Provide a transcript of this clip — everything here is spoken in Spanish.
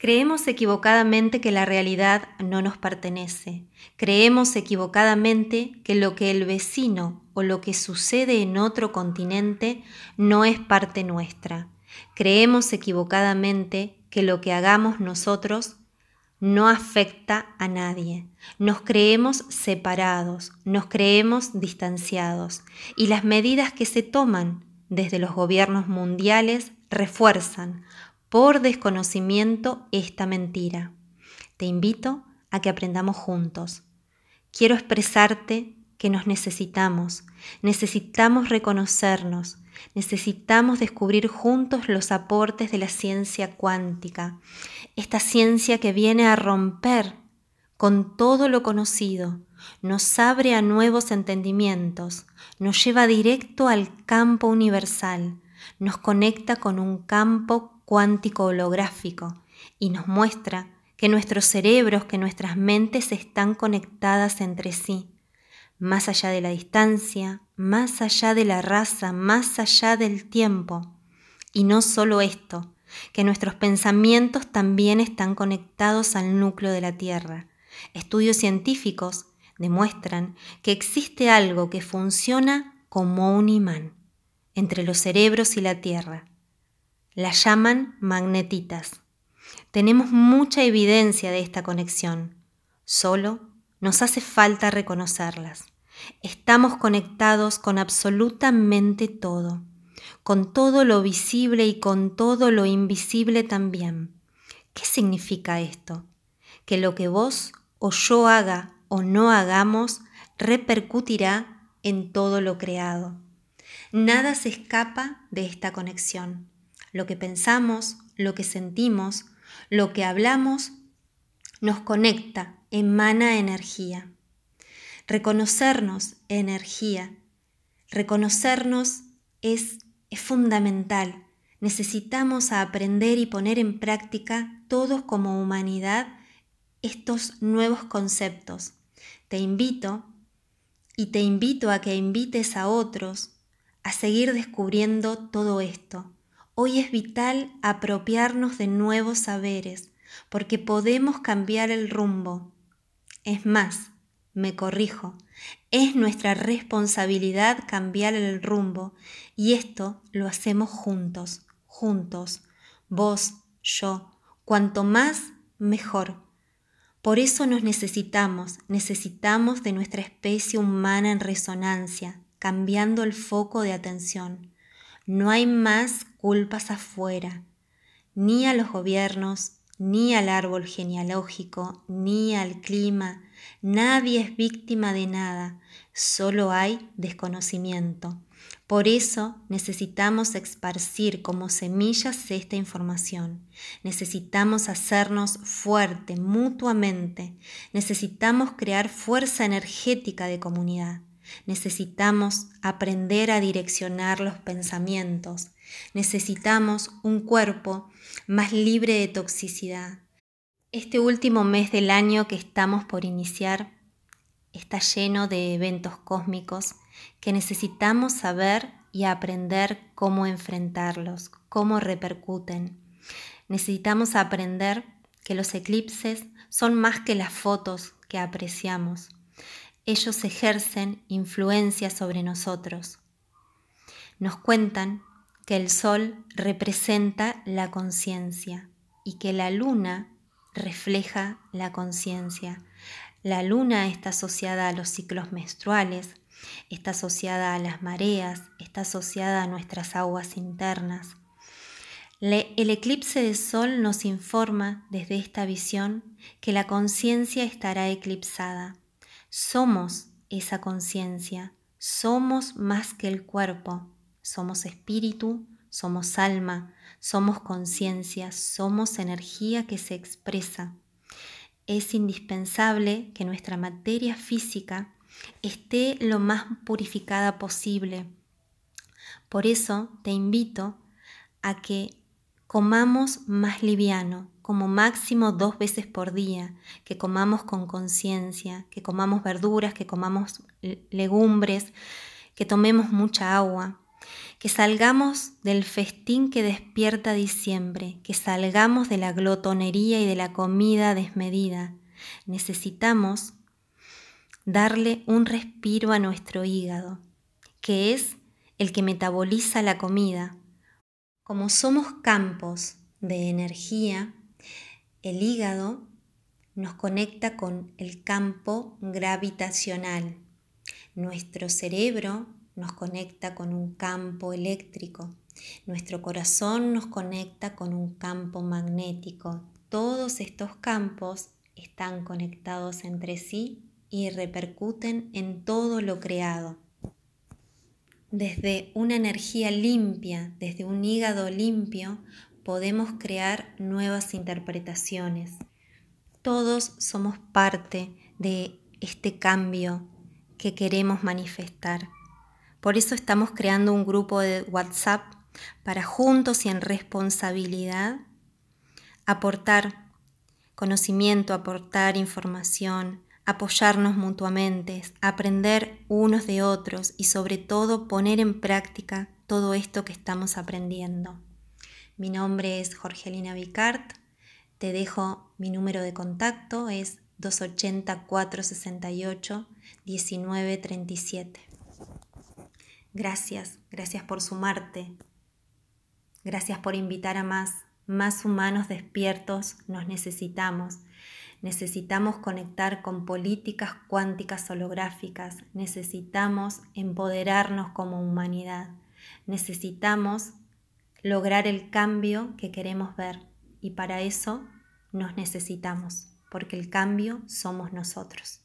Creemos equivocadamente que la realidad no nos pertenece. Creemos equivocadamente que lo que el vecino o lo que sucede en otro continente no es parte nuestra. Creemos equivocadamente que lo que hagamos nosotros no afecta a nadie. Nos creemos separados, nos creemos distanciados y las medidas que se toman desde los gobiernos mundiales refuerzan por desconocimiento esta mentira. Te invito a que aprendamos juntos. Quiero expresarte que nos necesitamos, necesitamos reconocernos, necesitamos descubrir juntos los aportes de la ciencia cuántica, esta ciencia que viene a romper con todo lo conocido, nos abre a nuevos entendimientos, nos lleva directo al campo universal, nos conecta con un campo cuántico holográfico y nos muestra que nuestros cerebros, que nuestras mentes están conectadas entre sí, más allá de la distancia, más allá de la raza, más allá del tiempo. Y no solo esto, que nuestros pensamientos también están conectados al núcleo de la Tierra. Estudios científicos demuestran que existe algo que funciona como un imán entre los cerebros y la Tierra. La llaman magnetitas. Tenemos mucha evidencia de esta conexión, solo nos hace falta reconocerlas. Estamos conectados con absolutamente todo, con todo lo visible y con todo lo invisible también. ¿Qué significa esto? Que lo que vos o yo haga o no hagamos repercutirá en todo lo creado. Nada se escapa de esta conexión. Lo que pensamos, lo que sentimos, lo que hablamos, nos conecta, emana energía. Reconocernos energía, reconocernos es, es fundamental. Necesitamos aprender y poner en práctica todos como humanidad estos nuevos conceptos. Te invito y te invito a que invites a otros a seguir descubriendo todo esto Hoy es vital apropiarnos de nuevos saberes porque podemos cambiar el rumbo. Es más, me corrijo, es nuestra responsabilidad cambiar el rumbo y esto lo hacemos juntos, juntos, vos, yo, cuanto más, mejor. Por eso nos necesitamos, necesitamos de nuestra especie humana en resonancia, cambiando el foco de atención. No hay más culpas afuera, ni a los gobiernos, ni al árbol genealógico, ni al clima. Nadie es víctima de nada, solo hay desconocimiento. Por eso necesitamos esparcir como semillas esta información. Necesitamos hacernos fuerte mutuamente. Necesitamos crear fuerza energética de comunidad. Necesitamos aprender a direccionar los pensamientos. Necesitamos un cuerpo más libre de toxicidad. Este último mes del año que estamos por iniciar está lleno de eventos cósmicos que necesitamos saber y aprender cómo enfrentarlos, cómo repercuten. Necesitamos aprender que los eclipses son más que las fotos que apreciamos ellos ejercen influencia sobre nosotros. Nos cuentan que el sol representa la conciencia y que la luna refleja la conciencia. La luna está asociada a los ciclos menstruales, está asociada a las mareas, está asociada a nuestras aguas internas. el eclipse de sol nos informa desde esta visión que la conciencia estará eclipsada somos esa conciencia, somos más que el cuerpo, somos espíritu, somos alma, somos conciencia, somos energía que se expresa. Es indispensable que nuestra materia física esté lo más purificada posible. Por eso te invito a que comamos más liviano, como máximo dos veces por día, que comamos con conciencia, que comamos verduras, que comamos legumbres, que tomemos mucha agua. Que salgamos del festín que despierta diciembre, que salgamos de la glotonería y de la comida desmedida. Necesitamos darle un respiro a nuestro hígado, que es el que metaboliza la comida. Como somos campos de energía, el hígado nos conecta con el campo gravitacional. Nuestro cerebro nos conecta con un campo eléctrico. Nuestro corazón nos conecta con un campo magnético. Todos estos campos están conectados entre sí y repercuten en todo lo creado. Desde una energía limpia, desde un hígado limpio, podemos crear nuevas interpretaciones. Todos somos parte de este cambio que queremos manifestar. Por eso estamos creando un grupo de WhatsApp para juntos y en responsabilidad aportar conocimiento, aportar información, apoyarnos mutuamente, aprender unos de otros y sobre todo poner en práctica todo esto que estamos aprendiendo. Mi nombre es Jorgelina Vicart, te dejo mi número de contacto, es 280 468 1937. Gracias, gracias por sumarte. Gracias por invitar a más. Más humanos despiertos nos necesitamos. Necesitamos conectar con políticas cuánticas holográficas. Necesitamos empoderarnos como humanidad. Necesitamos lograr el cambio que queremos ver. Y para eso nos necesitamos, porque el cambio somos nosotros.